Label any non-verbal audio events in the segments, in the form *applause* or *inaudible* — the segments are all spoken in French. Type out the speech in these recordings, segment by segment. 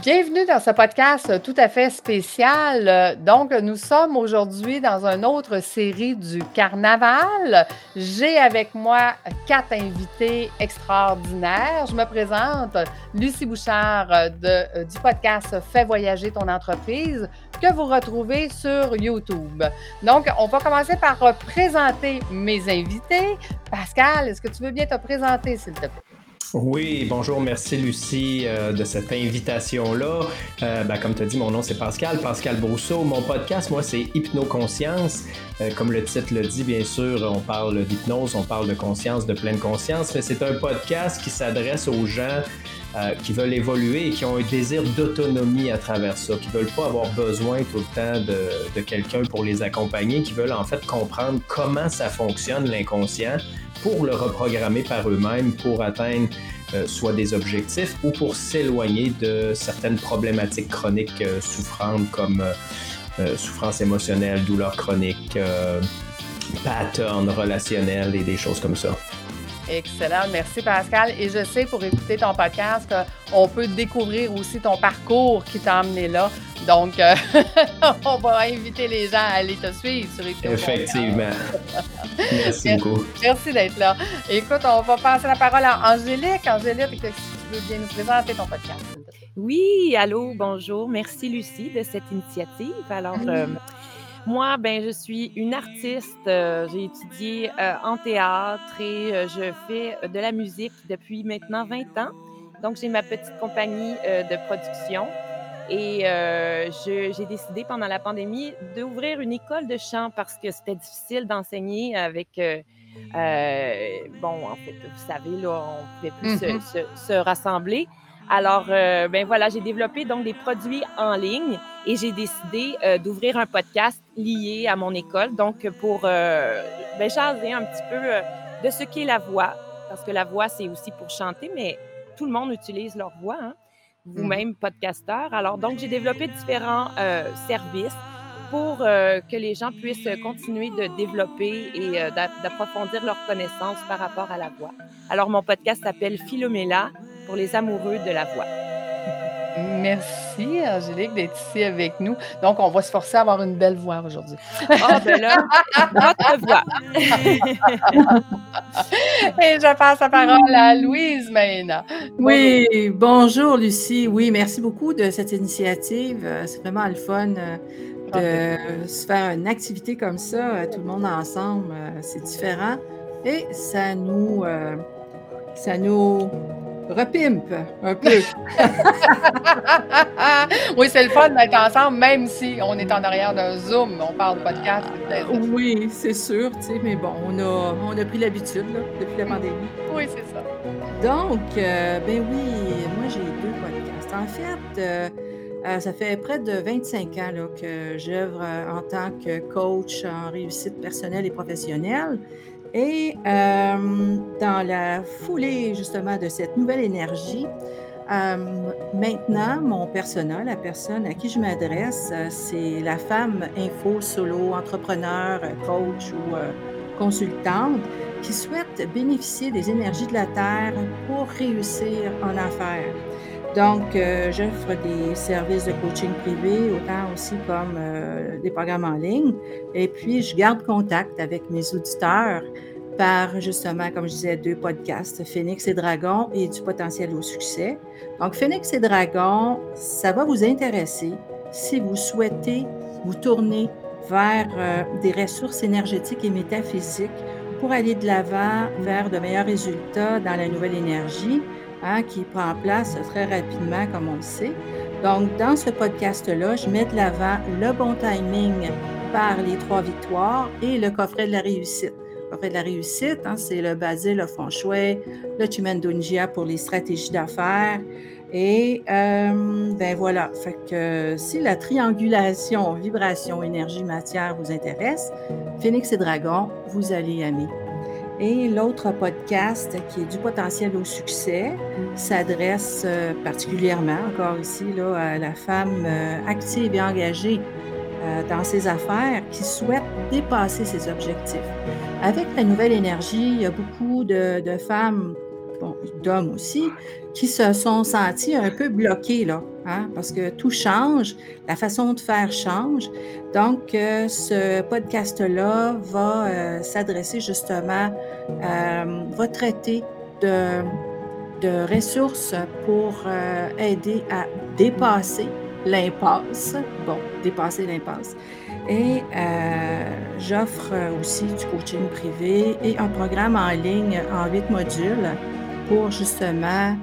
Bienvenue dans ce podcast tout à fait spécial. Donc, nous sommes aujourd'hui dans une autre série du carnaval. J'ai avec moi quatre invités extraordinaires. Je me présente, Lucie Bouchard de, du podcast Fais voyager ton entreprise que vous retrouvez sur YouTube. Donc, on va commencer par présenter mes invités. Pascal, est-ce que tu veux bien te présenter, s'il te plaît? Oui, bonjour, merci Lucie euh, de cette invitation-là. Euh, ben, comme tu as dit, mon nom c'est Pascal, Pascal Brousseau. Mon podcast, moi, c'est Hypnoconscience. Euh, comme le titre le dit, bien sûr, on parle d'hypnose, on parle de conscience, de pleine conscience, mais c'est un podcast qui s'adresse aux gens qui veulent évoluer et qui ont un désir d'autonomie à travers ça, qui veulent pas avoir besoin tout le temps de, de quelqu'un pour les accompagner, qui veulent en fait comprendre comment ça fonctionne l'inconscient pour le reprogrammer par eux-mêmes pour atteindre euh, soit des objectifs ou pour s'éloigner de certaines problématiques chroniques euh, souffrantes comme euh, souffrance émotionnelle, douleur chronique, pattern relationnel et des choses comme ça. Excellent. Merci, Pascal. Et je sais, pour écouter ton podcast, qu'on peut découvrir aussi ton parcours qui t'a amené là. Donc, euh, *laughs* on va inviter les gens à aller te suivre sur Effectivement. Merci beaucoup. Merci d'être là. Écoute, on va passer la parole à Angélique. Angélique, est-ce que tu veux bien nous présenter ton podcast? Oui, allô, bonjour. Merci, Lucie, de cette initiative. Alors, euh, moi, ben, je suis une artiste. Euh, j'ai étudié euh, en théâtre et euh, je fais de la musique depuis maintenant 20 ans. Donc, j'ai ma petite compagnie de production et j'ai décidé pendant la pandémie d'ouvrir une école de chant parce que c'était difficile d'enseigner avec. bon, en fait, vous savez, là, on pouvait plus se, mm-hmm. se, rassembler. Alors, ben voilà, j'ai développé donc des produits en ligne et j'ai décidé d'ouvrir un podcast lié à mon école. Donc, pour euh, ben, un petit peu euh, de ce qu'est la voix, parce que la voix, c'est aussi pour chanter, mais tout le monde utilise leur voix, hein. vous-même, mm. podcasteur. Alors, donc, j'ai développé différents euh, services pour euh, que les gens puissent continuer de développer et d'approfondir leurs connaissances par rapport à la voix. Alors, mon podcast s'appelle Philomela pour les amoureux de la voix. Merci, Angélique, d'être ici avec nous. Donc, on va se forcer à avoir une belle voix aujourd'hui. Ah, ben là, votre voix. *laughs* Et je passe la parole à Louise Maina. Oui, bonjour, Lucie. Oui, merci beaucoup de cette initiative. Euh, c'est vraiment le fun euh, de se faire une activité comme ça, euh, tout le monde ensemble. C'est différent. Et ça nous, ça nous repimpe un peu. *laughs* oui, c'est le fun d'être ensemble, même si on est en arrière d'un Zoom, on parle de podcast. Oui, c'est sûr, tu sais, mais bon, on a, on a pris l'habitude depuis la pandémie. Oui, c'est ça. Donc, euh, ben oui, moi j'ai deux podcasts. En fait, euh, euh, ça fait près de 25 ans là, que j'œuvre en tant que coach en réussite personnelle et professionnelle. Et euh, dans la foulée justement de cette nouvelle énergie, euh, maintenant, mon persona, la personne à qui je m'adresse, euh, c'est la femme info, solo, entrepreneur, coach ou consultante qui souhaite bénéficier des énergies de la Terre pour réussir en affaires. Donc, j'offre des services de coaching privé, autant aussi comme des programmes en ligne. Et puis, je garde contact avec mes auditeurs par justement, comme je disais, deux podcasts, Phoenix et Dragon et du potentiel au succès. Donc, Phoenix et Dragon, ça va vous intéresser si vous souhaitez vous tourner vers euh, des ressources énergétiques et métaphysiques pour aller de l'avant vers de meilleurs résultats dans la nouvelle énergie hein, qui prend place très rapidement, comme on le sait. Donc, dans ce podcast-là, je mets de l'avant le bon timing par les trois victoires et le coffret de la réussite de la réussite, hein, c'est le Basile, le feng shui, le Tumendunjia pour les stratégies d'affaires. Et euh, ben voilà, fait que si la triangulation vibration, énergie, matière vous intéresse, Phoenix et Dragon, vous allez aimer. Et l'autre podcast qui est du potentiel au succès s'adresse euh, particulièrement encore ici là, à la femme euh, active et engagée dans ses affaires qui souhaite dépasser ses objectifs. Avec la nouvelle énergie, il y a beaucoup de, femmes, d'hommes aussi, qui se sont sentis un peu bloqués, là, hein, parce que tout change, la façon de faire change. Donc, euh, ce podcast-là va euh, s'adresser justement, euh, va traiter de, de ressources pour aider à dépasser l'impasse. Bon, dépasser l'impasse. Et j'offre aussi du coaching privé et un programme en ligne en huit modules pour justement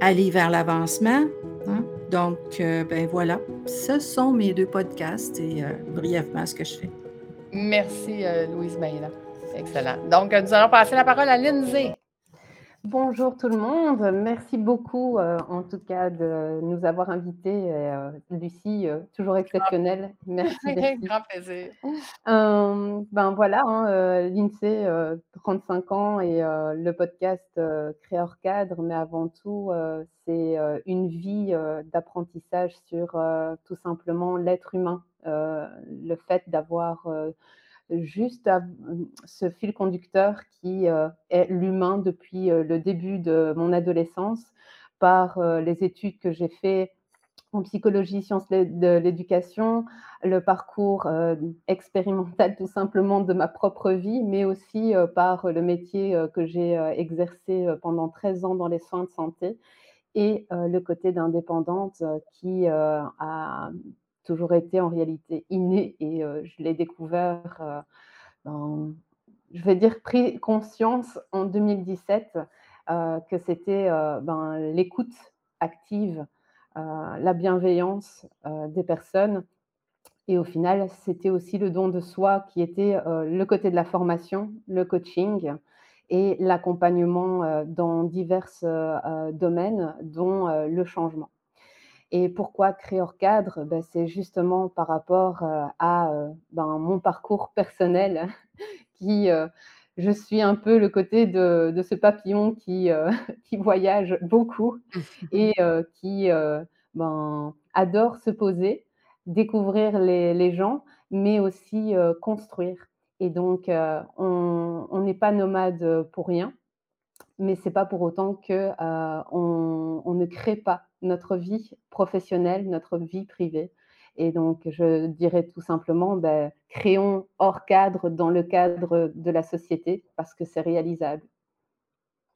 aller vers l'avancement. Hein? Donc, euh, ben voilà, ce sont mes deux podcasts et euh, brièvement ce que je fais. Merci, euh, Louise Maïla. Excellent. Donc, nous allons passer la parole à Lindsay. Bonjour tout le monde. Merci beaucoup, euh, en tout cas, de nous avoir invités. Euh, Lucie, euh, toujours exceptionnelle. Merci. *laughs* Grand plaisir. ben voilà, hein, l'INSEE, 35 ans et le podcast Créeur Cadre, mais avant tout, c'est une vie d'apprentissage sur tout simplement l'être humain. le fait d'avoir juste ce fil conducteur qui euh, est l'humain depuis euh, le début de mon adolescence par euh, les études que j'ai fait en psychologie, sciences de l'éducation, le parcours expérimental tout simplement de ma propre vie, mais aussi par le métier que j'ai exercé pendant 13 ans dans les soins de santé et le côté d'indépendante qui a toujours été en réalité inné et je l'ai découvert, je vais dire, pris conscience en 2017 que c'était ben, l'écoute active, la bienveillance des personnes. Et au final, c'était aussi le don de soi qui était le côté de la formation, le coaching et l'accompagnement dans divers domaines, dont le changement. Et pourquoi Créor Cadre? Ben, C'est justement par rapport euh, à euh, ben, mon parcours personnel *laughs* qui, euh, je suis un peu le côté de, de ce papillon qui, *laughs* qui voyage beaucoup *laughs* et qui ben, adore se poser, découvrir les, les gens, mais aussi construire. Et donc, on n'est pas nomade pour rien mais c'est pas pour autant que on, on, ne crée pas notre vie professionnelle, notre vie privée. Et donc, je dirais tout simplement, ben, créons hors cadre dans le cadre de la société parce que c'est réalisable.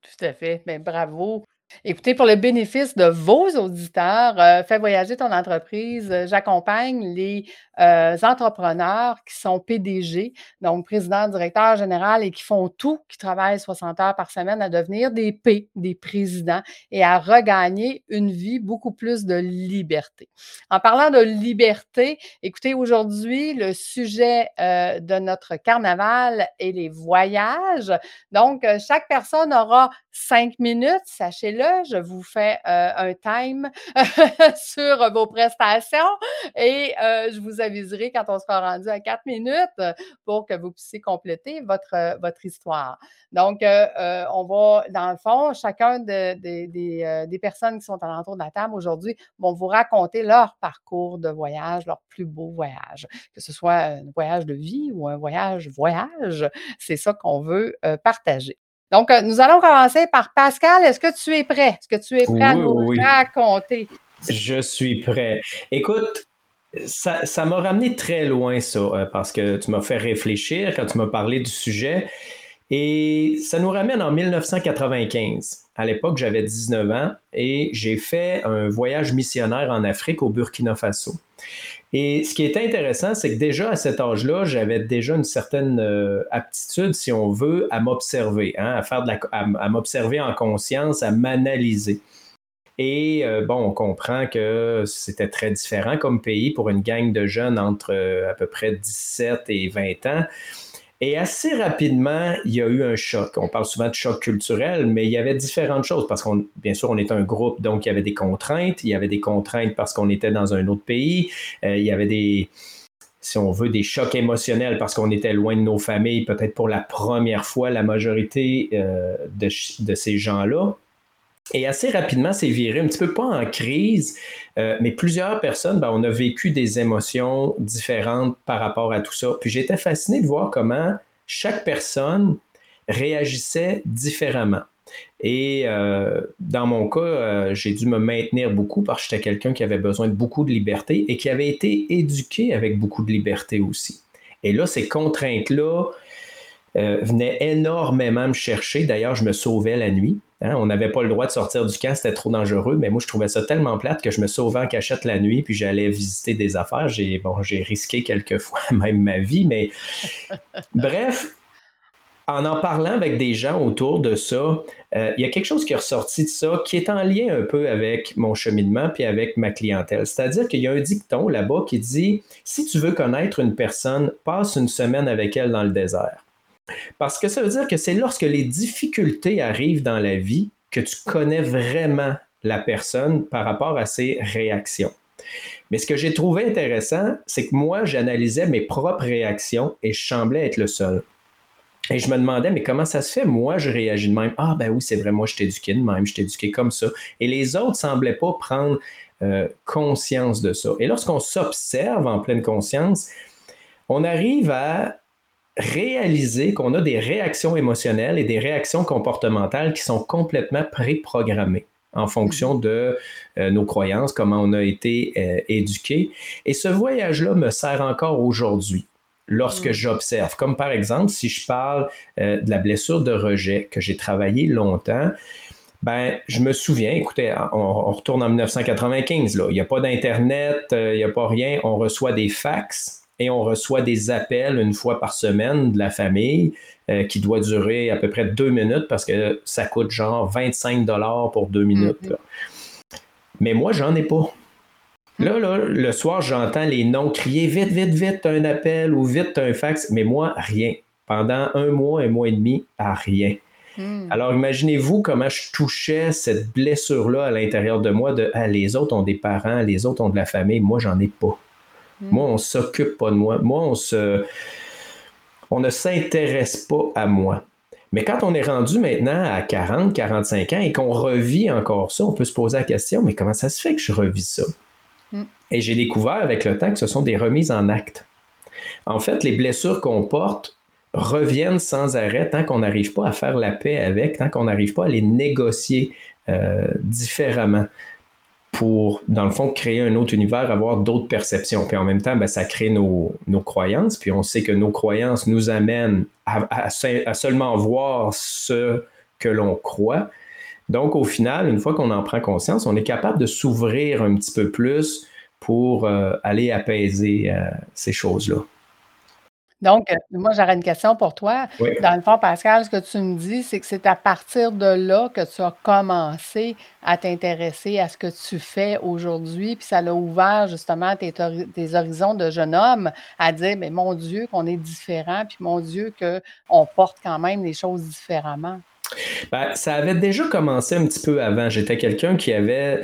Tout à fait. Mais ben, bravo. Écoutez, pour le bénéfice de vos auditeurs, euh, Fais voyager ton entreprise. Euh, j'accompagne les euh, entrepreneurs qui sont PDG, donc président, directeur général et qui font tout, qui travaillent 60 heures par semaine à devenir des P, des présidents et à regagner une vie beaucoup plus de liberté. En parlant de liberté, écoutez, aujourd'hui, le sujet de notre carnaval est les voyages. Donc, chaque personne aura cinq minutes, sachez-le je vous fais euh, un time *laughs* sur vos prestations et euh, je vous aviserai quand on sera rendu à quatre minutes pour que vous puissiez compléter votre, votre histoire. Donc, euh, on va, dans le fond, chacun des personnes qui sont alentour de la table aujourd'hui vont vous raconter leur parcours de voyage, leur plus beau voyage, que ce soit un voyage de vie ou un voyage voyage. C'est ça qu'on veut partager. Donc, euh, nous allons commencer par Pascal. Est-ce que tu es prêt? Est-ce que tu es prêt à nous raconter? Je suis prêt. Écoute, ça, m'a ramené très loin, ça, euh, parce que tu m'as fait réfléchir quand tu m'as parlé du sujet. Et ça nous ramène en 1995. À l'époque, j'avais 19 ans et j'ai fait un voyage missionnaire en Afrique au Burkina Faso. Et ce qui est intéressant, c'est que déjà à cet âge-là, j'avais déjà une certaine euh, aptitude, si on veut, à m'observer, hein, à faire de la, à, m'observer en conscience, à m'analyser. Et euh, bon, on comprend que c'était très différent comme pays pour une gang de jeunes entre euh, à peu près 17 et 20 ans. Et assez rapidement, il y a eu un choc. On parle souvent de choc culturel, mais il y avait différentes choses parce qu'on, bien sûr, on est un groupe, donc il y avait des contraintes. Il y avait des contraintes parce qu'on était dans un autre pays. Euh, il y avait des, si on veut, des chocs émotionnels parce qu'on était loin de nos familles, peut-être pour la première fois, la majorité euh, de ces gens-là. Et assez rapidement, c'est viré un petit peu pas en crise, euh, mais plusieurs personnes, ben, on a vécu des émotions différentes par rapport à tout ça. Puis j'étais fasciné de voir comment chaque personne réagissait différemment. Et euh, dans mon cas, euh, j'ai dû me maintenir beaucoup parce que j'étais quelqu'un qui avait besoin de beaucoup de liberté et qui avait été éduqué avec beaucoup de liberté aussi. Et là, ces contraintes-là venaient énormément me chercher. D'ailleurs, je me sauvais la nuit. Hein. On n'avait pas le droit de sortir du camp, c'était trop dangereux, mais moi, je trouvais ça tellement plate que je me sauvais en cachette la nuit, puis j'allais visiter des affaires. J'ai bon, risqué quelques *laughs* fois même ma vie, mais *laughs* bref, en en parlant avec des gens autour de ça, euh, il y a quelque chose qui est ressorti de ça qui est en lien un peu avec mon cheminement puis avec ma clientèle. C'est-à-dire qu'il y a un dicton là-bas qui dit si tu veux connaître une personne, passe une semaine avec elle dans le désert. Parce que ça veut dire que c'est lorsque les difficultés arrivent dans la vie que tu connais vraiment la personne par rapport à ses réactions. Mais ce que j'ai trouvé intéressant, c'est que moi, j'analysais mes propres réactions et je semblais être le seul. Et je me demandais, mais comment ça se fait? Moi, je réagis de même. Ah, ben oui, c'est vrai, moi, je t'ai éduqué de même, je t'ai éduqué comme ça. Et les autres ne semblaient pas prendre euh, conscience de ça. Et lorsqu'on s'observe en pleine conscience, on arrive à réaliser qu'on a des réactions émotionnelles et des réactions comportementales qui sont complètement préprogrammées en fonction de euh, nos croyances, comment on a été euh, éduqué. Et ce voyage-là me sert encore aujourd'hui lorsque mm. j'observe. Comme par exemple, si je parle euh, de la blessure de rejet que j'ai travaillé longtemps, ben, je me souviens, écoutez, on, retourne en 1995, là. il n'y a pas d'Internet, euh, il n'y a pas rien, on reçoit des fax et on reçoit des appels une fois par semaine de la famille euh, qui doit durer à peu près deux minutes parce que ça coûte genre 25 dollars pour deux minutes. Mm-hmm. Mais moi, j'en ai pas. Là, là, le soir, j'entends les noms crier vite, vite, vite, un appel ou vite, un fax, mais moi, rien. Pendant un mois, un mois et demi, à rien. Hmm. Alors, imaginez-vous comment je touchais cette blessure-là à l'intérieur de moi de ah, les autres ont des parents, les autres ont de la famille, moi, j'en ai pas. Hmm. Moi, on s'occupe pas de moi. Moi, on se. On ne s'intéresse pas à moi. Mais quand on est rendu maintenant à 40, 45 ans et qu'on revit encore ça, on peut se poser la question, mais comment ça se fait que je revis ça? Et j'ai découvert avec le temps que ce sont des remises en acte. En fait, les blessures qu'on porte reviennent sans arrêt tant qu'on n'arrive pas à faire la paix avec, tant qu'on n'arrive pas à les négocier euh, différemment pour, dans le fond, créer un autre univers, avoir d'autres perceptions. Puis en même temps, ben, ça crée nos, croyances, puis on sait que nos croyances nous amènent à, seulement voir ce que l'on croit. Donc, au final, une fois qu'on en prend conscience, on est capable de s'ouvrir un petit peu plus pour euh, aller apaiser euh, ces choses-là. Donc, euh, moi, j'aurais une question pour toi. Dans le fond, Pascal, ce que tu me dis, c'est que c'est à partir de là que tu as commencé à t'intéresser à ce que tu fais aujourd'hui, puis ça l'a ouvert justement tes, horizons de jeune homme à dire, mais mon Dieu, qu'on est différent, puis mon Dieu, qu'on porte quand même les choses différemment. Ben, ça avait déjà commencé un petit peu avant. J'étais quelqu'un qui avait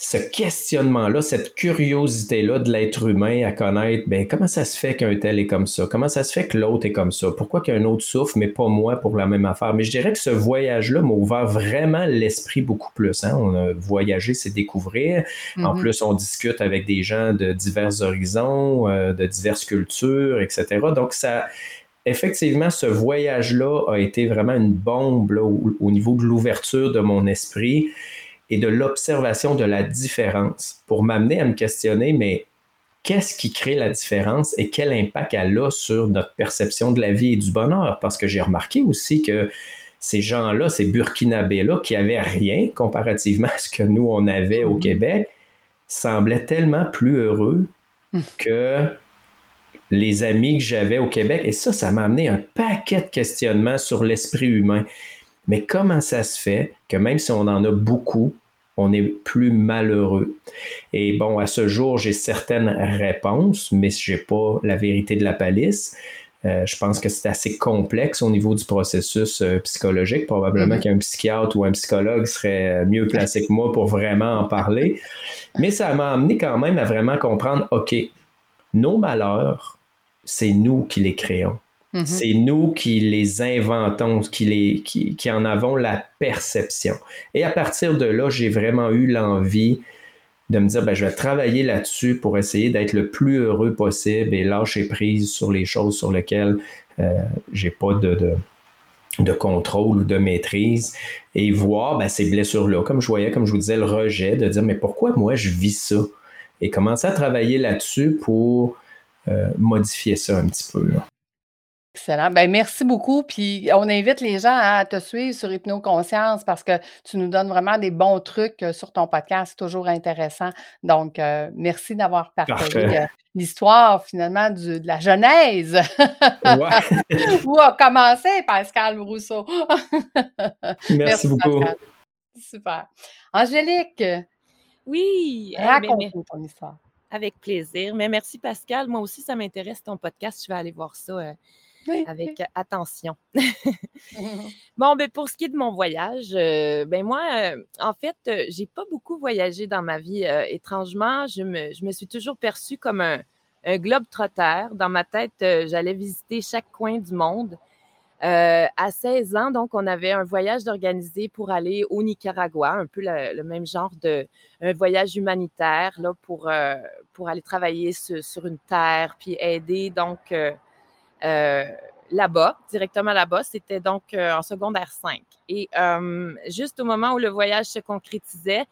ce questionnement-là, cette curiosité-là de l'être humain à connaître, ben, comment ça se fait qu'un tel est comme ça? Comment ça se fait que l'autre est comme ça? Pourquoi qu'un autre souffre, mais pas moi pour la même affaire? Mais je dirais que ce voyage-là m'a ouvert vraiment l'esprit beaucoup plus. Hein? On a voyagé, c'est découvrir. En mm-hmm. plus, on discute avec des gens de divers horizons, euh, de diverses cultures, etc. Donc, ça, effectivement, ce voyage-là a été vraiment une bombe au, niveau de l'ouverture de mon esprit et de l'observation de la différence pour m'amener à me questionner, mais qu'est-ce qui crée la différence et quel impact elle a sur notre perception de la vie et du bonheur? Parce que j'ai remarqué aussi que ces gens-là, ces Burkinabés-là, qui avaient rien comparativement *laughs* à ce que nous, on avait au mm-hmm. Québec, semblaient tellement plus heureux mm. que les amis que j'avais au Québec. Et ça, ça m'a amené un paquet de questionnements sur l'esprit humain. Mais comment ça se fait que même si on en a beaucoup, on est plus malheureux? Et bon, à ce jour, j'ai certaines réponses, mais je n'ai pas la vérité de la palisse. Euh, je pense que c'est assez complexe au niveau du processus euh, psychologique. Probablement mm-hmm. qu'un psychiatre ou un psychologue serait mieux placé que moi pour vraiment en parler. Mais ça m'a amené quand même à vraiment comprendre, OK, nos malheurs, c'est nous qui les créons. Mm-hmm. C'est nous qui les inventons, qui, en avons la perception. Et à partir de là, j'ai vraiment eu l'envie de me dire, ben, je vais travailler là-dessus pour essayer d'être le plus heureux possible et lâcher prise sur les choses sur lesquelles euh, j'ai pas de, de contrôle ou de maîtrise et voir ben, ces blessures-là, comme je voyais, comme je vous disais, le rejet, de dire mais pourquoi moi je vis ça? Et commencer à travailler là-dessus pour euh, modifier ça un petit peu. Excellent. Ben, merci beaucoup. Puis on invite les gens à te suivre sur Hypnoconscience parce que tu nous donnes vraiment des bons trucs euh, sur ton podcast. C'est toujours intéressant. Donc, euh, merci d'avoir partagé euh, l'histoire finalement de la genèse. *laughs* Où a commencé Pascal Rousseau. *laughs* merci, beaucoup. Super. Angélique. Oui. Eh, raconte ton histoire. Avec plaisir. Mais merci Pascal. Moi aussi, ça m'intéresse ton podcast. Je vais aller voir ça avec attention. *laughs* *laughs* bon, ben, pour ce qui est de mon voyage, euh, ben moi, euh, en fait, euh, j'ai pas beaucoup voyagé dans ma vie. étrangement, je me, je me, suis toujours perçue comme un, un globe trotteur. Dans ma tête, j'allais visiter chaque coin du monde. à 16 ans, donc, on avait un voyage d'organiser pour aller au Nicaragua, un peu le, même genre de un voyage humanitaire là, pour, pour aller travailler sur, sur, une terre, puis aider donc euh, là-bas, directement là-bas. C'était donc euh, en secondaire 5. Et euh, juste au moment où le voyage se concrétisait,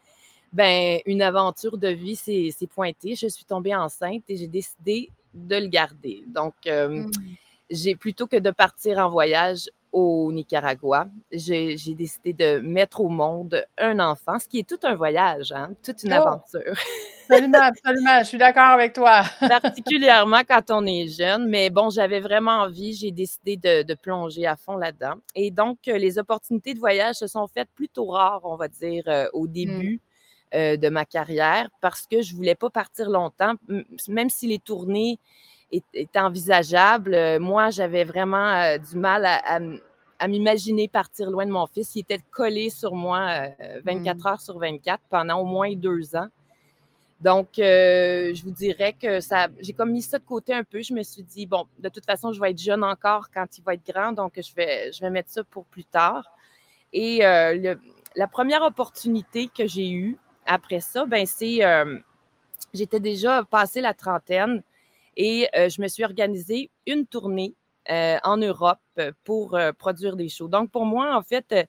ben, une aventure de vie s'est pointée. Je suis tombée enceinte et j'ai décidé de le garder. Donc, mmh. j'ai plutôt que de partir en voyage au Nicaragua, j'ai décidé de mettre au monde un enfant, ce qui est tout un voyage, hein, toute une oh! aventure. Absolument, absolument, je suis d'accord avec toi. *laughs* Particulièrement quand on est jeune, mais bon, j'avais vraiment envie, j'ai décidé de, plonger à fond là-dedans. Et donc, euh, les opportunités de voyage se sont faites plutôt rares, on va dire, euh, au mmh. début. Euh, de ma carrière parce que je voulais pas partir longtemps, même si les tournées étaient envisageables. Moi, j'avais vraiment du mal à, à m'imaginer partir loin de mon fils. Il était collé sur moi 24 mmh. heures sur 24 pendant au moins deux ans. Donc, euh, je vous dirais que ça, j'ai comme mis ça de côté un peu. Je me suis dit, bon, de toute façon, je vais être jeune encore quand il va être grand, donc je vais, je vais mettre ça pour plus tard. Et euh, la première opportunité que j'ai eue après ça, ben c'est, euh, j'étais déjà passé la trentaine et je me suis organisée une tournée en Europe pour produire des shows. Donc, pour moi, en fait,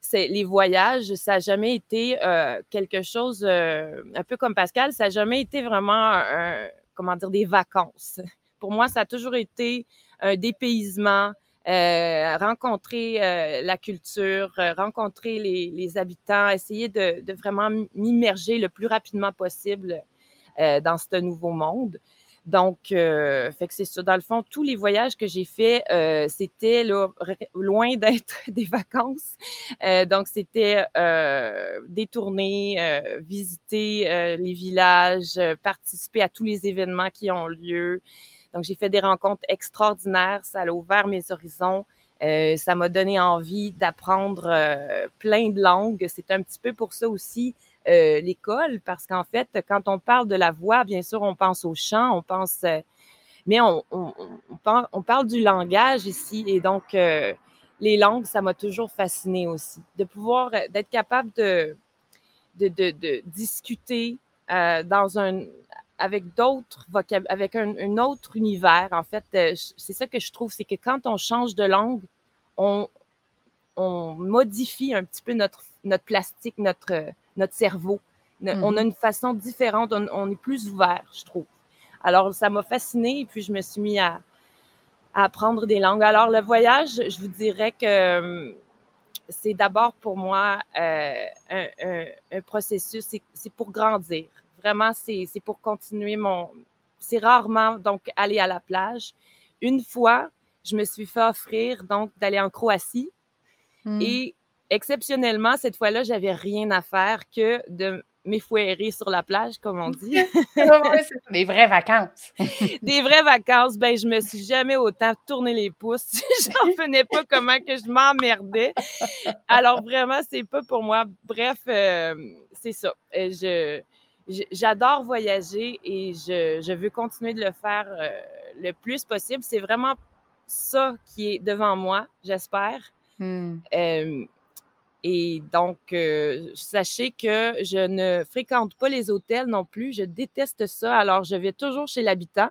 c'est les voyages, ça n'a jamais été euh, quelque chose, euh, un peu comme Pascal, ça n'a jamais été vraiment, comment dire, des vacances. *laughs* Pour moi, ça a toujours été un dépaysement, euh, rencontrer la culture, rencontrer les, habitants, essayer de vraiment m'immerger le plus rapidement possible dans ce nouveau monde. Donc, euh, fait que c'est ça. Dans le fond, tous les voyages que j'ai faits, euh, c'était loin *laughs* d'être des vacances. Euh, donc, c'était détourner, visiter les villages, participer à tous les événements qui ont lieu. Donc, j'ai fait des rencontres extraordinaires. Ça a ouvert mes horizons. ça m'a donné envie d'apprendre plein de langues. C'est un petit peu pour ça aussi euh, l'école, parce qu'en fait, quand on parle de la voix, bien sûr, on pense au chant, on pense, euh, mais on, parle, du langage ici, et donc euh, les langues, ça m'a toujours fasciné aussi, de pouvoir, d'être capable de, de, discuter dans un, avec d'autres avec un, autre univers. En fait, c'est ça que je trouve, c'est que quand on change de langue, on, on modifie un petit peu notre, notre plastique, notre, notre cerveau. On a mm-hmm. une façon différente, on, est plus ouvert, je trouve. Alors, ça m'a fasciné et puis je me suis mis à, apprendre des langues. Alors, le voyage, je vous dirais que hum, c'est d'abord pour moi euh, un, processus, c'est pour grandir. Vraiment, c'est pour continuer mon. C'est rarement donc aller à la plage. Une fois, je me suis fait offrir donc d'aller en Croatie mm. et exceptionnellement, cette fois-là, j'avais rien à faire que de m'effouérer sur la plage, comme on dit. *laughs* des vraies vacances. *laughs* des vraies vacances. Ben, je me suis jamais autant tourné les pouces. *laughs* J'en venais pas comment que je m'emmerdais. Alors, vraiment, c'est pas pour moi. Bref, euh, c'est ça. Euh, je, j'adore voyager et je, veux continuer de le faire euh, le plus possible. C'est vraiment ça qui est devant moi, j'espère. Hmm. Et donc, euh, sachez que je ne fréquente pas les hôtels non plus. Je déteste ça. Alors, je vais toujours chez l'habitant.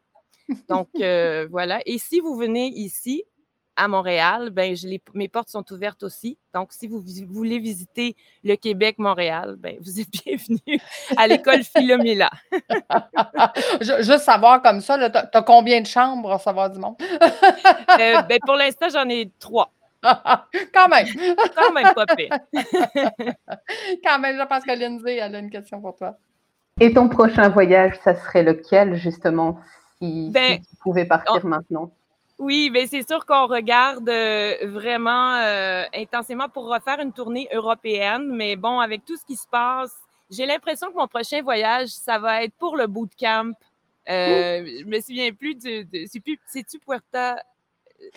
Donc, *laughs* euh, voilà. Et si vous venez ici, à Montréal, ben, mes portes sont ouvertes aussi. Donc, si vous voulez visiter le Québec-Montréal, ben, vous êtes *laughs* bienvenue à l'école Philomela. *laughs* Juste savoir comme ça, tu as, combien de chambres à savoir du monde? Euh, ben, pour l'instant, j'en ai trois. *laughs* Quand même. *laughs* Quand même pas pire. *laughs* Quand même, je pense que Lindsay, elle a une question pour toi. Et ton prochain voyage, ça serait lequel, justement, si, ben, tu pouvais partir maintenant? Oui, mais c'est sûr qu'on regarde euh, vraiment euh, intensément pour refaire une tournée européenne. Mais bon, avec tout ce qui se passe, j'ai l'impression que mon prochain voyage, ça va être pour le bootcamp. Euh, je me souviens plus de. C'est-tu Puerta?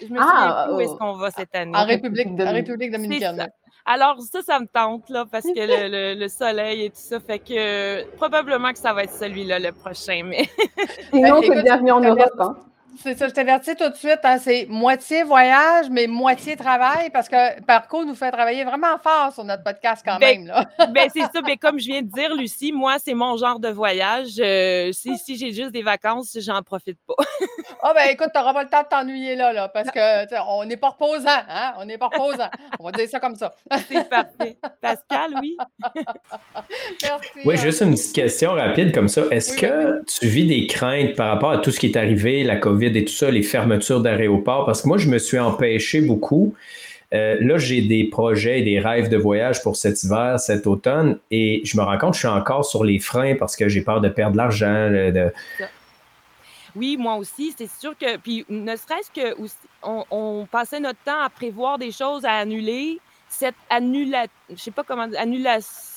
Je me souviens ah, plus où est-ce qu'on va cette année. En République, en République dominicaine. Alors, ça, ça me tente, là, parce que le, le, soleil et tout ça fait que probablement que ça va être celui-là le prochain. Mais... *laughs* Sinon, c'est bienvenue en Europe. Hein? C'est ça, je t'avertis tout de suite, hein, c'est moitié voyage, mais moitié travail, parce que Parcours nous fait travailler vraiment fort sur notre podcast quand ben, même. Là. *laughs* ben, c'est ça, mais comme je viens de dire, Lucie, moi, c'est mon genre de voyage. Euh, si, si j'ai juste des vacances, j'en profite pas. *laughs* Ah oh, ben écoute, tu n'auras pas le temps de t'ennuyer là, là, parce que on n'est pas reposant, hein? On n'est pas reposant. On va dire ça comme ça. *laughs* c'est parfait. Pascal, oui. Merci. Oui, juste une petite question rapide comme ça. Est-ce que tu vis des craintes par rapport à tout ce qui est arrivé, la COVID? Et tout ça, les fermetures d'aéroports, parce que moi, je me suis empêché beaucoup. Euh, là, j'ai des projets et des rêves de voyage pour cet hiver, cet automne, et je me rends compte que je suis encore sur les freins parce que j'ai peur de perdre de l'argent. Oui, moi aussi, c'est sûr que, puis ne serait-ce que on, passait notre temps à prévoir des choses à annuler, cette annulation, je sais pas comment, annulation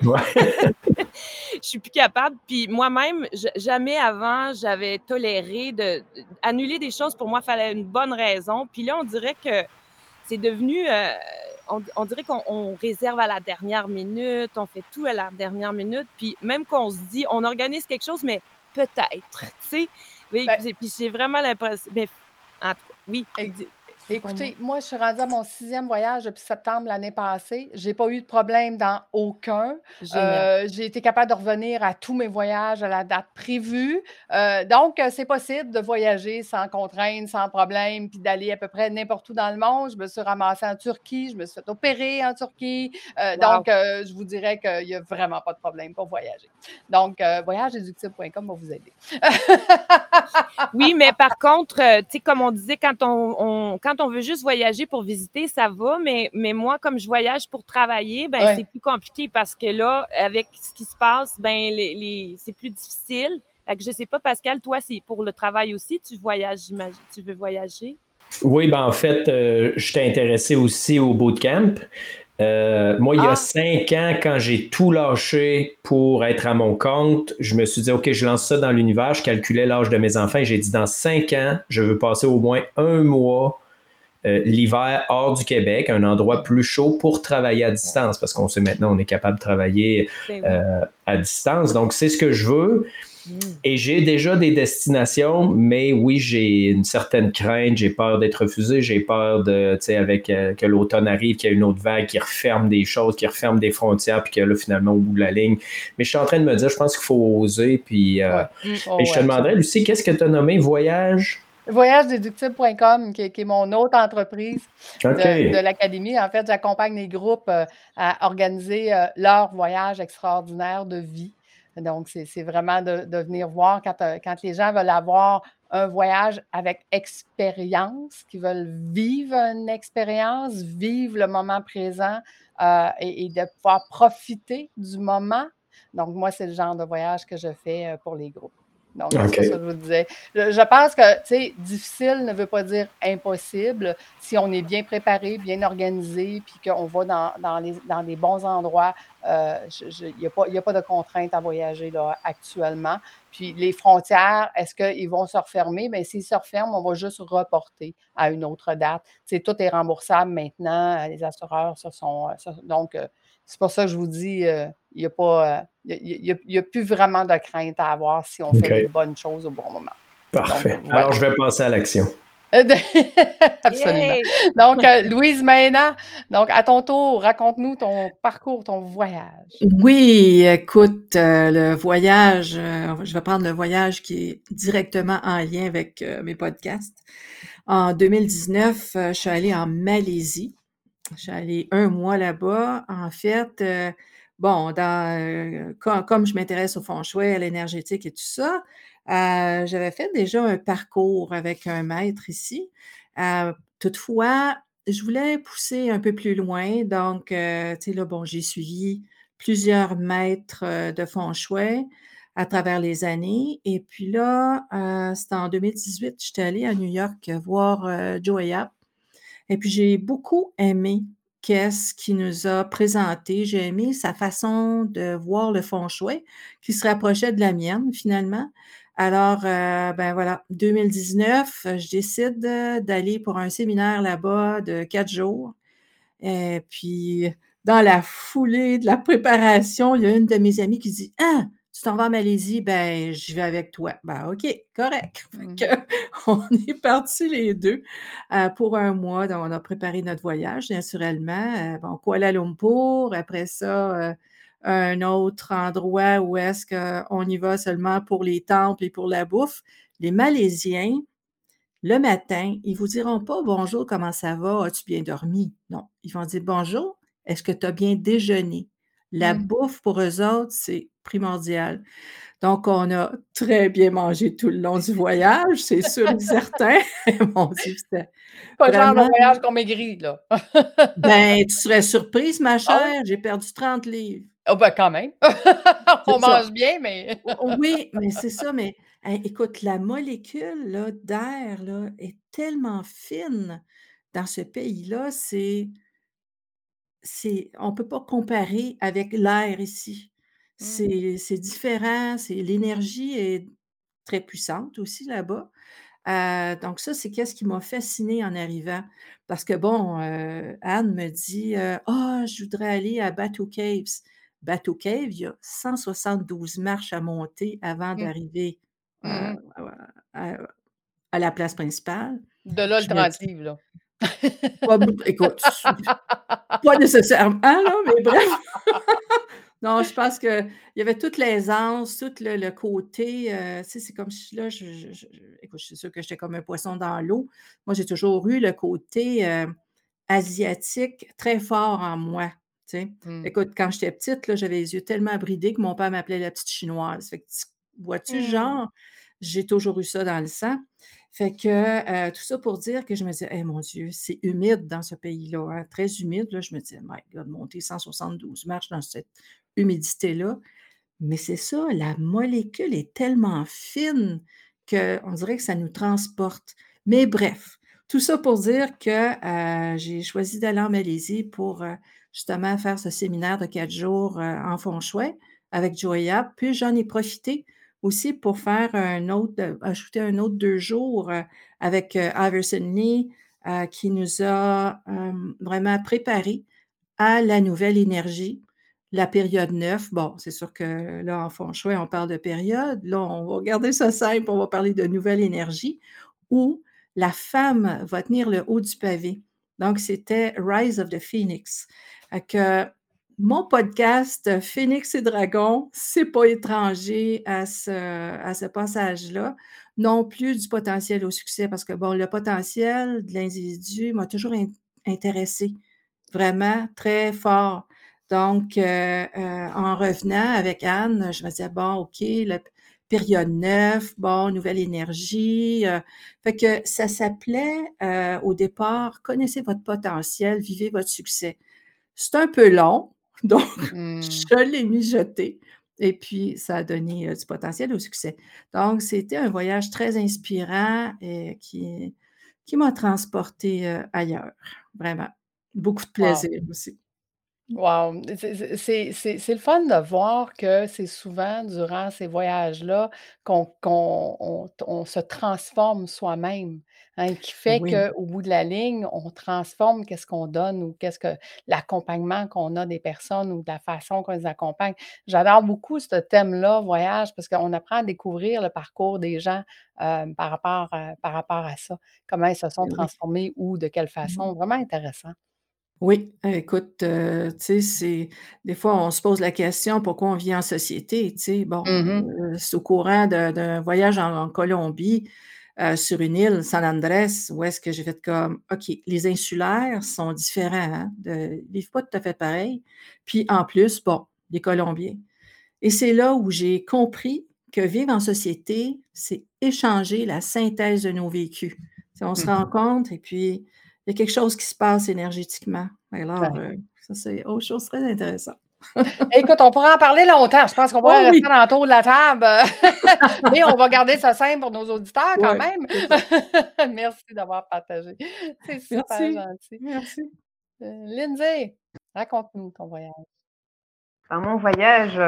*laughs* Je suis plus capable. Puis moi-même, jamais avant, j'avais toléré de, annuler des choses. Pour moi, il fallait une bonne raison. Puis là, on dirait que c'est devenu. Euh, on, dirait qu'on réserve à la dernière minute, on fait tout à la dernière minute. Puis même qu'on se dit, on organise quelque chose, mais peut-être. Tu sais. Ben puis j'ai vraiment l'impression. Mais en tout cas, oui. Écoutez, moi, je suis rendue à mon sixième voyage depuis septembre l'année passée. Je n'ai pas eu de problème dans aucun. Euh, j'ai été capable de revenir à tous mes voyages à la date prévue. Euh, donc, euh, c'est possible de voyager sans contrainte, sans problème, puis d'aller à peu près n'importe où dans le monde. Je me suis ramassée en Turquie, je me suis fait opérer en Turquie. Donc, je vous dirais qu'il n'y a vraiment pas de problème pour voyager. Donc, voyageéductible.com va vous aider. oui, mais par contre, tu sais, comme on disait, quand on, quand on veut juste voyager pour visiter, ça va, mais, mais moi, comme je voyage pour travailler, ben, c'est plus compliqué parce que là, avec ce qui se passe, ben, les, c'est plus difficile. Je ne je sais pas, Pascal, toi, c'est pour le travail aussi, tu voyages, tu veux voyager? Oui, ben en fait, euh, je t'ai intéressé aussi au bootcamp. Euh, moi, il y a ah. cinq ans, quand j'ai tout lâché pour être à mon compte, je me suis dit, OK, je lance ça dans l'univers. Je calculais l'âge de mes enfants et j'ai dit, dans cinq ans, je veux passer au moins un mois euh, l'hiver hors du Québec, un endroit plus chaud pour travailler à distance, parce qu'on sait maintenant on est capable de travailler euh, à distance. Donc, c'est ce que je veux. Mm. Et j'ai déjà des destinations, mais oui, j'ai une certaine crainte, j'ai peur d'être refusé, j'ai peur de, tu sais, avec euh, que l'automne arrive, qu'il y a une autre vague qui referme des choses, qui referme des frontières, puis que là, finalement, au bout de la ligne. Mais je suis en train de me dire, je pense qu'il faut oser, puis. Mm. et je te demanderais, Lucie, qu'est-ce que tu as nommé? Voyage? Voyagedeductible.com, qui, qui, est mon autre entreprise de, l'Académie. En fait, j'accompagne les groupes euh, à organiser euh, leur voyage extraordinaire de vie. Donc, c'est vraiment de, venir voir quand, euh, quand, les gens veulent avoir un voyage avec expérience, qui veulent vivre une expérience, vivre le moment présent et, et, de pouvoir profiter du moment. Donc, moi, c'est le genre de voyage que je fais pour les groupes. Donc, c'est ça que je vous disais. Je, pense que, tu sais, difficile ne veut pas dire impossible. Si on est bien préparé, bien organisé, puis qu'on va dans, dans, les, dans des bons endroits, euh, il n'y a, a, pas de contraintes à voyager là, actuellement. Puis les frontières, est-ce qu'ils vont se refermer? Bien, s'ils se referment, on va juste reporter à une autre date. sais, tout est remboursable maintenant. Les assureurs se sont. donc, euh, c'est pour ça que je vous dis, euh, il n'y a pas. Il n'y a, plus vraiment de crainte à avoir si on fait les bonnes choses au bon moment. Parfait. Alors, je vais passer à l'action. *laughs* Absolument. Donc, euh, Louise Maina, donc à ton tour, raconte-nous ton parcours, ton voyage. Oui, écoute, euh, le voyage, euh, je vais prendre le voyage qui est directement en lien avec mes podcasts. En 2019, je suis allée en Malaisie. Je suis allée un mois là-bas. En fait, bon, dans, comme, je m'intéresse au feng shui, à l'énergétique et tout ça, euh, j'avais fait déjà un parcours avec un maître ici. Euh, toutefois, je voulais pousser un peu plus loin. Donc, euh, tu sais, là, bon, j'ai suivi plusieurs maîtres de feng shui à travers les années. Et puis là, c'était en 2018, j'étais allée à New York voir Joe Et puis, j'ai beaucoup aimé qu'est-ce qu'il nous a présenté. J'ai aimé sa façon de voir le feng shui qui se rapprochait de la mienne, finalement. Alors, euh, ben voilà, 2019, je décide d'aller pour un séminaire là-bas de quatre jours. Et puis, dans la foulée de la préparation, il y a une de mes amies qui dit Ah, tu t'en vas en Malaisie, ben, je vais avec toi. Ben, OK, correct. *laughs* Mmh. *laughs* on est partis les deux euh, pour un mois. Donc, on a préparé notre voyage, naturellement. Euh, bon, Kuala Lumpur, après ça, un autre endroit où est-ce qu'on y va seulement pour les temples et pour la bouffe. Les Malaisiens, le matin, ils ne vous diront pas bonjour, comment ça va, as-tu bien dormi? Non, ils vont dire bonjour, est-ce que tu as bien déjeuné? La mmh. bouffe pour eux autres, c'est primordial. Donc, on a très bien mangé tout le long du voyage, c'est sûr et certain. *laughs* Mon Dieu, c'était. Pas genre le voyage qu'on maigrit, là. *laughs* ben, tu serais surprise, ma ah chère, j'ai perdu 30 livres. Oh ben quand même. *laughs* On mange bien, mais. oui, mais c'est ça. Mais écoute, la molécule d'air est tellement fine dans ce pays-là, c'est. On ne peut pas comparer avec l'air ici. Mmh. C'est différent, l'énergie est très puissante aussi là-bas. Euh, donc ça, c'est qu'est-ce qui m'a fasciné en arrivant? Parce que bon, euh, Anne me dit, euh, «Ah, je voudrais aller à Batu Caves». Bateau Cave, il y a 172 marches à monter avant mmh. d'arriver mmh à, la place principale. De là, le là. Écoute, pas nécessairement, là, mais bref. *laughs* non, je pense qu'il y avait toute l'aisance, tout le, côté. Euh, tu sais, c'est comme si là, je, écoute, je suis sûre que j'étais comme un poisson dans l'eau. Moi, j'ai toujours eu le côté euh, asiatique très fort en moi. Mmh. Écoute, quand j'étais petite, j'avais les yeux tellement bridés que mon père m'appelait la petite chinoise. Fait que, vois-tu, mmh. genre, j'ai toujours eu ça dans le sang. Fait que euh, tout ça pour dire que je me disais, hey, mon Dieu, c'est humide dans ce pays-là, hein, très humide. Là, je me disais, my God, monter 172 marches dans cette humidité-là. Mais c'est ça, la molécule est tellement fine qu'on dirait que ça nous transporte. Mais bref, tout ça pour dire que euh, j'ai choisi d'aller en Malaisie pour euh, justement faire ce séminaire de quatre jours en fond chouet avec Joya. Puis j'en ai profité aussi pour faire un autre, euh, ajouter un autre deux jours euh, avec Iverson Lee qui nous a vraiment préparé à la nouvelle énergie, la période 9. Bon, c'est sûr que là, en fond chouet, on parle de période. Là, on va garder ça simple, on va parler de nouvelle énergie où la femme va tenir le haut du pavé. Donc, c'était Rise of the Phoenix mon podcast Phoenix et Dragon, c'est pas étranger à ce, passage-là, non plus du potentiel au succès, parce que bon, le potentiel de l'individu m'a toujours intéressé, vraiment très fort. Donc, euh, euh, en revenant avec Anne, je me disais, bon, OK, la période 9, bon, nouvelle énergie. Euh, fait que ça s'appelait au départ, connaissez votre potentiel, vivez votre succès. C'est un peu long, *laughs* donc mmh. je l'ai mijoté et puis ça a donné du potentiel au succès. Donc, c'était un voyage très inspirant et qui, qui m'a transporté ailleurs, vraiment. Beaucoup de plaisir aussi. Wow! C'est le fun de voir que c'est souvent durant ces voyages-là qu'on on se transforme soi-même, hein, qui fait Oui. qu'au bout de la ligne, on transforme qu'est-ce qu'on donne ou qu'est-ce que l'accompagnement qu'on a des personnes ou de la façon qu'on les accompagne. J'adore beaucoup ce thème-là, voyage, parce qu'on apprend à découvrir le parcours des gens, heu, par rapport, heu, par rapport à ça. Comment ils se sont oui. transformés, où, de quelle Mmh mh. façon, vraiment intéressant. Oui, écoute, heu, tu sais, c'est des fois, on se pose la question: «Pourquoi on vit en société?» Tu sais? Bon, mh. heu, c'est au courant d'un d'un voyage en en Colombie, heu, sur une île, San Andrés, où est-ce que j'ai fait comme: «OK, les insulaires sont différents, hein, de ils vivent pas tout à fait pareil, puis en plus, bon, les Colombiens» et c'est là où j'ai compris que vivre en société, c'est échanger la synthèse de nos vécus. On se Mmh mh. rencontre et puis il y a quelque chose qui se passe énergétiquement. Alors, Ouais. heu, ça, c'est autre chose très intéressant. Écoute, on pourrait en parler longtemps. Je pense qu'on Oh pourrait rester oui! dans le tour de la table, *laughs* mais on va garder ça simple pour nos auditeurs quand Ouais, même. *laughs* Merci d'avoir partagé. C'est super Merci, gentil. merci. Heu, Lindsay, raconte-nous ton voyage. Ben, mon voyage,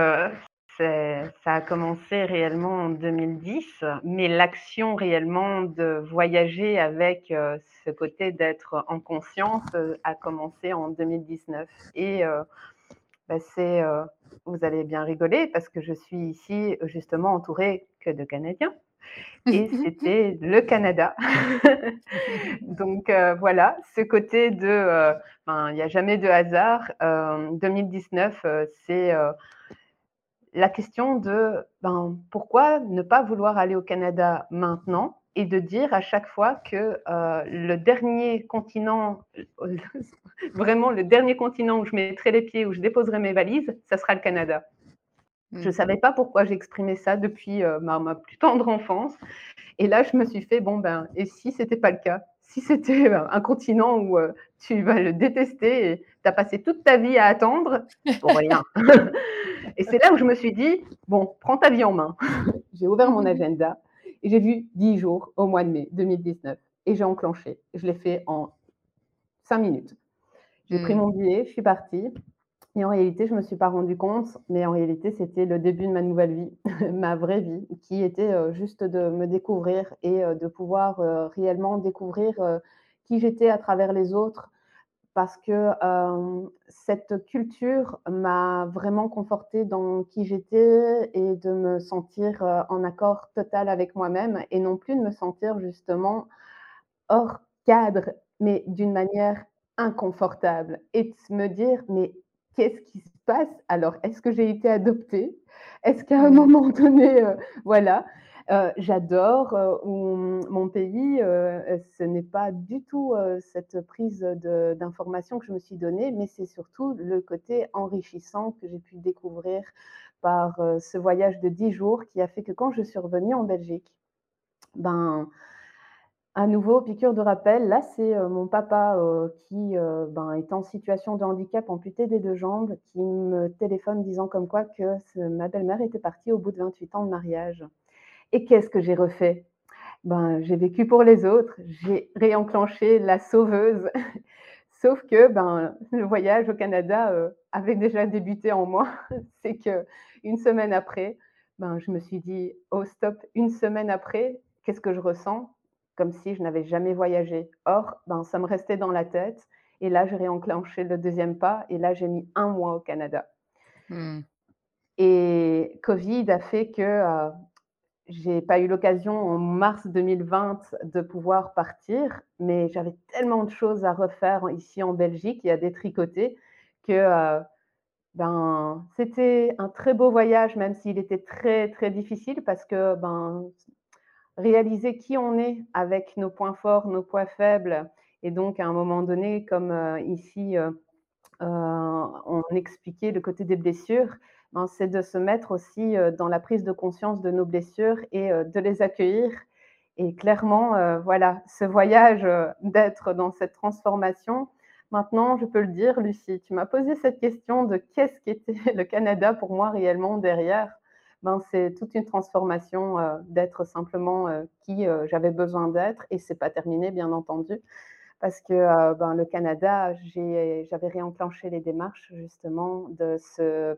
c'est ça a commencé réellement en 2010, mais l'action réellement de voyager avec, heu, ce côté d'être en conscience, a commencé en 2019 et c'est, heu, vous allez bien rigoler parce que je suis ici, justement, entourée que de Canadiens et c'était le Canada. *laughs* Donc heu, voilà, ce côté de, ben, il y a jamais de hasard. Hem, 2019, heu, c'est, la question de, ben, pourquoi ne pas vouloir aller au Canada maintenant? Et de dire à chaque fois que, heu, le dernier continent, *laughs* vraiment le dernier continent où je mettrai les pieds, où je déposerai mes valises, ça sera le Canada. Je Mmh. savais pas pourquoi j'exprimais ça depuis, heu, ma ma plus tendre enfance et là, je me suis fait: «Bon, ben, et si c'était pas le cas? Si c'était, heu, un continent où, tu vas le détester et tu as passé toute ta vie à attendre? Pour rien?» *laughs* et c'est là où je me suis dit: «Bon, prends ta vie en main». *laughs* J'ai ouvert mon agenda et j'ai vu 10 jours au mois de mai 2019 et j'ai enclenché. Je l'ai fait en 5 minutes. J'ai pris Mmh. mon billet, je suis partie et en réalité, je me suis pas rendu compte, mais en réalité, c'était le début de ma nouvelle vie, *laughs* ma vraie vie qui était, heu, juste de me découvrir et heu, de pouvoir, heu, réellement découvrir, qui j'étais à travers les autres. Parce que, cette culture m'a vraiment confortée dans qui j'étais et de me sentir, en accord total avec moi-même et non plus de me sentir justement hors cadre, mais d'une manière inconfortable et de me dire: «Mais qu'est-ce qui se passe? Alors, est-ce que j'ai été adoptée? Est-ce qu'à un Mmh. moment donné, voilà». Heu, j'adore, heu, mon pays, heu, ce n'est pas du tout, cette prise d'information que je me suis donnée, mais c'est surtout le côté enrichissant que j'ai pu découvrir par, ce voyage de 10 jours qui a fait que quand je suis revenue en Belgique, ben à nouveau, piqûre de rappel, là, c'est, mon papa, qui, ben, est en situation de handicap, amputé des 2 jambes, qui me téléphone disant comme quoi que ma belle-mère était partie au bout de 28 ans de mariage et qu'est-ce que j'ai refait? Ben, j'ai vécu pour les autres, j'ai réenclenché la sauveuse, *laughs* sauf que, ben, le voyage au Canada, heu, avait déjà débuté en moi. *laughs* C'est qu'une semaine après, ben, je me suis dit: «Oh stop!» Une semaine après, qu'est-ce que je ressens? Comme si je n'avais jamais voyagé. Or, ben, ça me restait dans la tête et là, j'ai réenclenché le deuxième pas et là, j'ai mis un mois au Canada Mmh. et covid a fait que, heu, j'ai pas eu l'occasion en mars 2020 de pouvoir partir, mais j'avais tellement de choses à refaire ici en Belgique et à détricoter que, heu, ben, c'était un très beau voyage, même s'il était très, très difficile parce que, ben, réaliser qui on est avec nos points forts, nos points faibles et donc à un moment donné, comme, heu, ici, heu, on expliquait le côté des blessures, ben, c'est de se mettre aussi, heu, dans la prise de conscience de nos blessures et heu, de les accueillir et clairement, heu, voilà, ce voyage, d'être dans cette transformation, maintenant je peux le dire, Lucie, tu m'as posé cette question de qu'est-ce qu'était *laughs* le Canada pour moi réellement derrière? Ben, c'est toute une transformation, d'être simplement, qui, j'avais besoin d'être et c'est pas terminé bien entendu parce que ben, le Canada, j'avais réenclenché les démarches justement de ce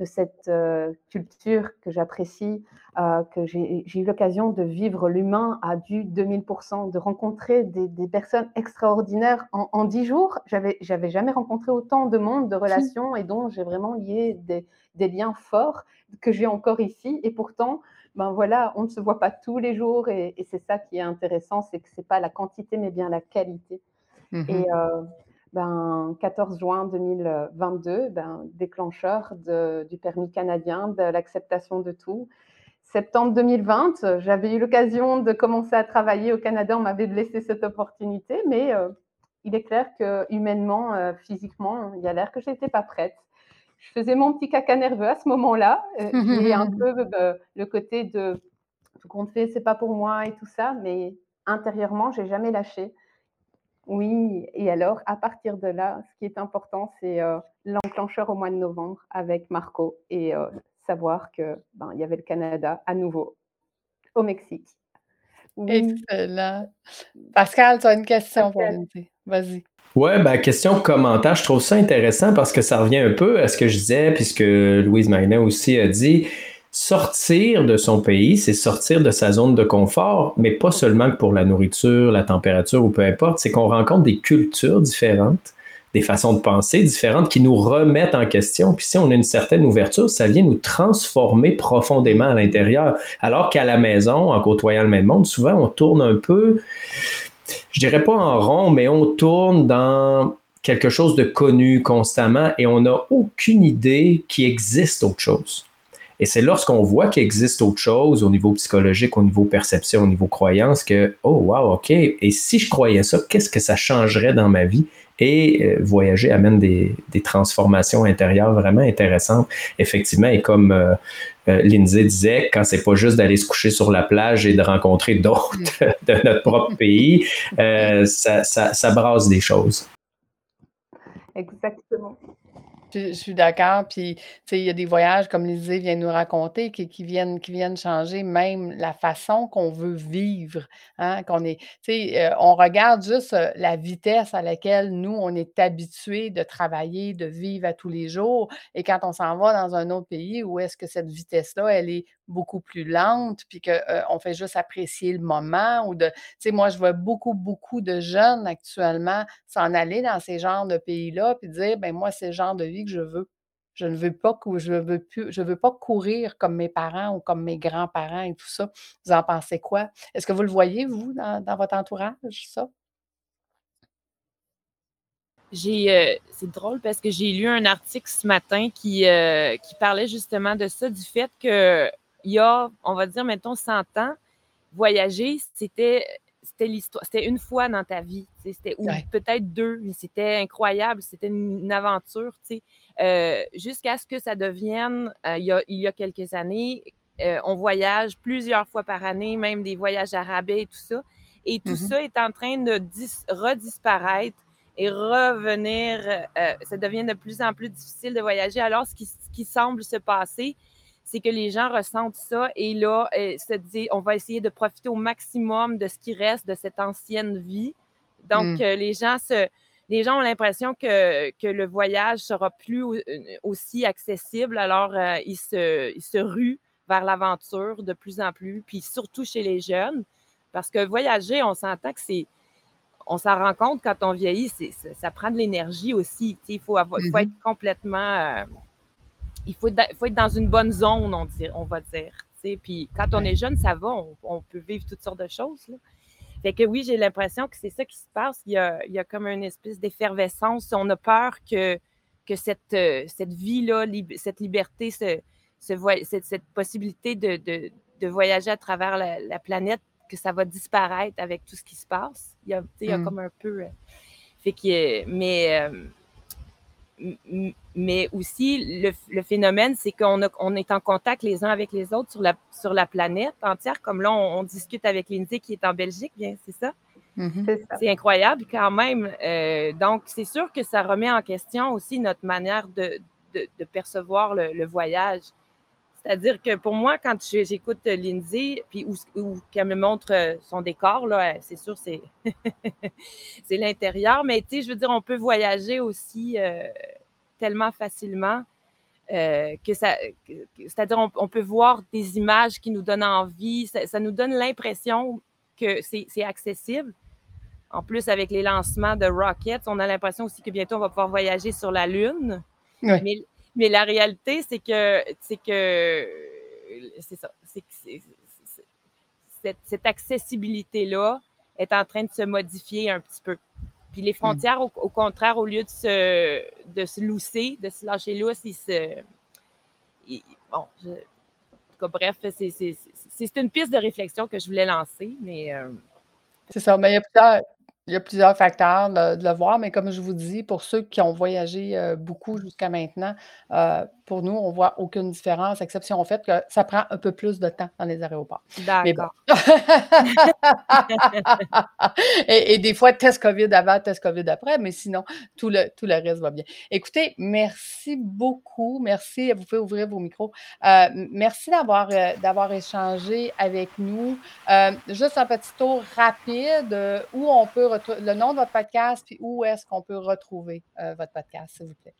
de cette euh, culture que j'apprécie, euh, que j'ai eu l'occasion de vivre l'humain à du 2000%, de rencontrer des, personnes extraordinaires en dix jours. J'avais jamais rencontré autant de monde, de relations et dont j'ai vraiment lié des, des, liens forts que j'ai encore ici. Et pourtant, ben voilà, on ne se voit pas tous les jours et, c'est ça qui est intéressant, c'est que c'est pas la quantité mais bien la qualité. Mmh et euh, ben, 14 juin 2022, ben, déclencheur du permis canadien, de l'acceptation de tout. Septembre 2020, j'avais eu l'occasion de commencer à travailler au Canada, on m'avait laissé cette opportunité, mais euh, il est clair que humainement, euh, physiquement, il y a l'air que je n'étais pas prête. Je faisais mon petit caca nerveux à ce moment-là, euh, *laughs* et un peu le côté de tout compte fait, c'est pas pour moi et tout ça, mais intérieurement, j'ai jamais lâché. Oui, et alors, à partir de là, ce qui est important, c'est euh, l'enclencheur au mois de novembre avec Marco et euh, savoir que ben, il y avait le Canada à nouveau au Mexique. Excellent. Pascal, tu as une question pour nous. Vas-y. Oui, ben, question commentaire, je trouve ça intéressant parce que ça revient un peu à ce que je disais, puisque Louise Magnin aussi a dit sortir de son pays, c'est sortir de sa zone de confort, mais pas seulement pour la nourriture, la température ou peu importe, c'est qu'on rencontre des cultures différentes, des façons de penser différentes qui nous remettent en question. Puis si on a une certaine ouverture, ça vient nous transformer profondément à l'intérieur. Alors qu'à la maison, en côtoyant le même monde, souvent on tourne un peu, je dirais pas en rond, mais on tourne dans quelque chose de connu constamment et on n'a aucune idée qu'il existe autre chose. Et c'est lorsqu'on voit qu'il existe autre chose au niveau psychologique, au niveau perception, au niveau croyance, que, oh, wow, OK, et si je croyais ça, qu'est-ce que ça changerait dans ma vie? Et euh, voyager amène des, transformations intérieures vraiment intéressantes, effectivement. Et comme euh, euh, Lindsay disait, quand c'est pas juste d'aller se coucher sur la plage et de rencontrer d'autres *laughs* de notre propre pays, ça, ça, ça brasse des choses. Exactement. Je, suis d'accord. Puis, tu il y a des voyages, comme Lisée vient nous raconter, qui, viennent, qui viennent changer même la façon qu'on veut vivre. Hein, qu'on est, euh, on regarde juste euh, la vitesse à laquelle nous, on est habitué de travailler, de vivre à tous les jours. Et quand on s'en va dans un autre pays, où est-ce que cette vitesse-là, elle est beaucoup plus lente, puis qu'on euh, fait juste apprécier le moment. Ou de, tu sais, moi, je vois beaucoup, beaucoup de jeunes actuellement s'en aller dans ces genres de pays-là, puis dire, ben moi, c'est le genre de vie que je veux. Je ne veux pas je veux plus, je veux pas courir comme mes parents ou comme mes grands-parents et tout ça. Vous en pensez quoi? Est-ce que vous le voyez, vous, dans, votre entourage, ça? J'ai, euh, c'est drôle parce que j'ai lu un article ce matin qui, euh, qui parlait justement de ça, du fait que il y a, on va dire, mettons, 100 ans, voyager, c'était c'était l'histoire, c'était une fois dans ta vie, c'était ou peut-être deux, mais c'était incroyable, c'était une, aventure, tu sais, euh, jusqu'à ce que ça devienne, euh, il, y a, il, y a, quelques années, euh, on voyage plusieurs fois par année, même des voyages arabes et tout ça, et tout mm-hmm. ça est en train de redisparaître et revenir, ça devient de plus en plus difficile de voyager. Alors, ce qui, ce qui semble se passer, c'est que les gens ressentent ça et là, euh, se dit, on va essayer de profiter au maximum de ce qui reste de cette ancienne vie. Donc, mm. euh, les gens se, les gens ont l'impression que, que, le voyage sera plus euh, aussi accessible, alors ils, se, ils se ruent vers l'aventure de plus en plus, puis surtout chez les jeunes, parce que voyager, on s'entend que c'est, on s'en rend compte quand on vieillit, ça, prend de l'énergie aussi. Il faut, faut mm-hmm. être complètement il faut, faut, être dans une bonne zone, on, dit, on va dire. Puis quand on est jeune, ça va, on, peut vivre toutes sortes de choses. Là. Fait que oui, j'ai l'impression que c'est ça qui se passe. Il y a, il y a comme une espèce d'effervescence. On a peur que, que cette, euh, cette vie-là, cette liberté, ce, cette, cette, possibilité de, de, de, voyager à travers la, planète, que ça va disparaître avec tout ce qui se passe. Il y a, il y a mm. comme un peu. Euh, fait que, mais. Euh, mais aussi, le, phénomène, c'est qu'on on est en contact les uns avec les autres sur la, sur la planète entière. Comme là, on, discute avec Lindsay qui est en Belgique, bien, c'est ça? Mm-hmm. C'est incroyable quand même. Euh, donc, c'est sûr que ça remet en question aussi notre manière de, de, percevoir le, voyage. C'est-à-dire que pour moi, quand j'écoute Lindsay, puis ou, qu'elle me montre euh, son décor, là, c'est sûr, c'est, *laughs* c'est l'intérieur. Mais tu sais, je veux dire, on peut voyager aussi euh, tellement facilement euh, que ça. c'est-à-dire, on, peut voir des images qui nous donnent envie. Ça, nous donne l'impression que c'est, accessible. En plus, avec les lancements de Rockets, on a l'impression aussi que bientôt, on va pouvoir voyager sur la Lune. Oui. Mais la réalité, c'est que c'est que c'est ça. C'est cette, cette accessibilité-là est en train de se modifier un petit peu. Puis les frontières, au, contraire, au lieu de se, de se lousser, de se lâcher lousse, ils se. bon, je, en tout cas, bref, c'est une piste de réflexion que je voulais lancer, mais. Euh, c'est ça, mais il y a plusieurs, il y a plusieurs facteurs de, le voir, mais comme je vous dis, pour ceux qui ont voyagé euh, beaucoup jusqu'à maintenant, euh, pour nous, on ne voit aucune différence, exception au fait que ça prend un peu plus de temps dans les aéroports. D'accord. *laughs* et, des fois, test COVID avant, test COVID après, mais sinon, tout le, tout le reste va bien. Écoutez, merci beaucoup. Merci. Vous pouvez ouvrir vos micros. Euh, merci d'avoir d'avoir échangé avec nous. juste un petit tour rapide où on peut le nom de votre podcast, puis où est-ce qu'on peut retrouver euh, votre podcast, s'il vous plaît?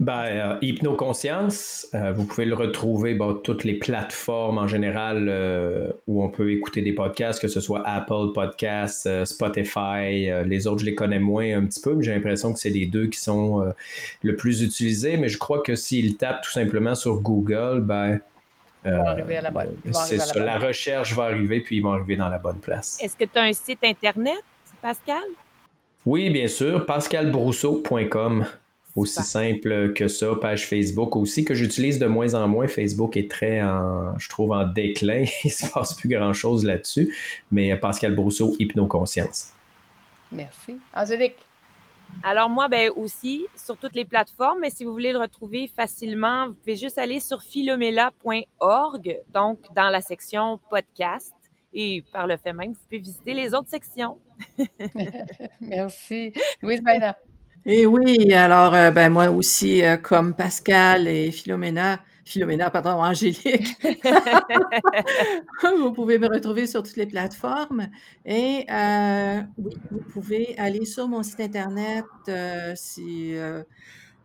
Ben, euh, Hypnoconscience, euh, vous pouvez le retrouver dans toutes les plateformes en général où on peut écouter des podcasts, que ce soit Apple Podcasts, Spotify. les autres, je les connais moins un petit peu, mais j'ai l'impression que c'est les deux qui sont le plus utilisés. Mais je crois que s'ils tapent tout simplement sur Google, ben, c'est ça, la recherche va arriver, puis ils vont arriver dans la bonne place. Est-ce que tu as un site Internet, Pascal? Oui, bien sûr, pascalbrousseau.com. Aussi simple que ça, page Facebook aussi, que j'utilise de moins en moins. Facebook est très, en, je trouve, en déclin. *laughs* Il ne se passe plus grand-chose là-dessus. Mais Pascal Brousseau, Hypnoconscience. Merci. Angélique? Alors moi, ben aussi sur toutes les plateformes, mais si vous voulez le retrouver facilement, vous pouvez juste aller sur philomela.org, donc dans la section podcast. Et par le fait même, vous pouvez visiter les autres sections. *laughs* *laughs* Merci. Louise Baina. Et oui, alors euh, ben moi aussi, euh, comme Pascal et Philomena, Philomena, pardon, Angélique. *laughs* vous pouvez me retrouver sur toutes les plateformes. Et euh, vous pouvez aller sur mon site Internet si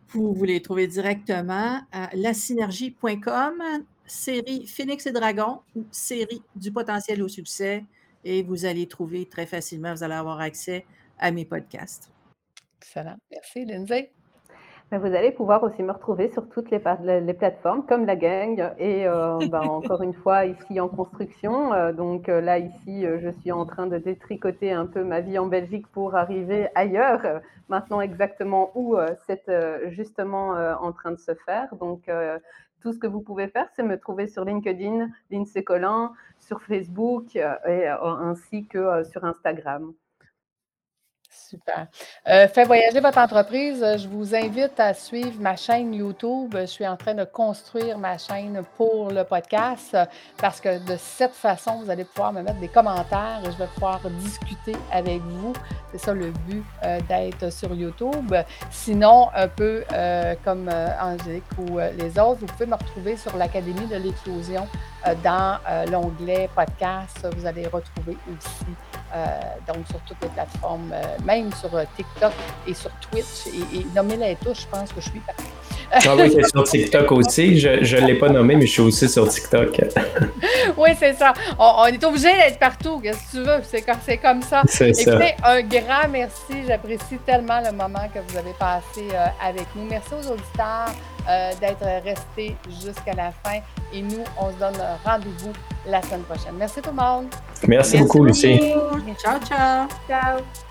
vous voulez trouver directement à lasynergie.com, série Phoenix et Dragon ou série du potentiel au succès. Et vous allez trouver très facilement, vous allez avoir accès à mes podcasts. Excellent. Merci, Lindsay vous allez pouvoir aussi me retrouver sur toutes les, les plateformes comme la gang et euh, *laughs* ben, encore une fois ici en construction. Euh, donc euh, là ici, je suis en train de détricoter un peu ma vie en Belgique pour arriver ailleurs. Maintenant exactement où c'est justement en train de se faire. Donc tout ce que vous pouvez faire, c'est me trouver sur LinkedIn, Lindsay Collin, sur Facebook et ainsi que sur Instagram. Super. Euh, fait voyager votre entreprise. Euh, je vous invite à suivre ma chaîne YouTube. Je suis en train de construire ma chaîne pour le podcast euh, parce que de cette façon, vous allez pouvoir me mettre des commentaires et je vais pouvoir discuter avec vous. C'est ça le but d'être sur YouTube. Sinon, un peu comme Angélique ou les autres, vous pouvez me retrouver sur l'Académie de l'éclosion dans l'onglet podcast. Vous allez retrouver aussi donc sur toutes les plateformes, euh, même sur euh, TikTok et sur Twitch. Et, et nommer les touches, je pense que je suis partie. Ah oui, c'est sur *laughs* TikTok aussi. Je ne l'ai pas nommé, mais je suis aussi sur TikTok. *laughs* oui, c'est ça. On, est obligé d'être partout. Qu'est-ce que tu veux? C'est comme, ça. C'est ça. un grand merci. J'apprécie tellement le moment que vous avez passé avec nous. Merci aux auditeurs d'être restés jusqu'à la fin. Et nous, on se donne rendez-vous la semaine prochaine. Merci tout le monde. Merci, beaucoup, Lucie. Ciao, ciao. Ciao.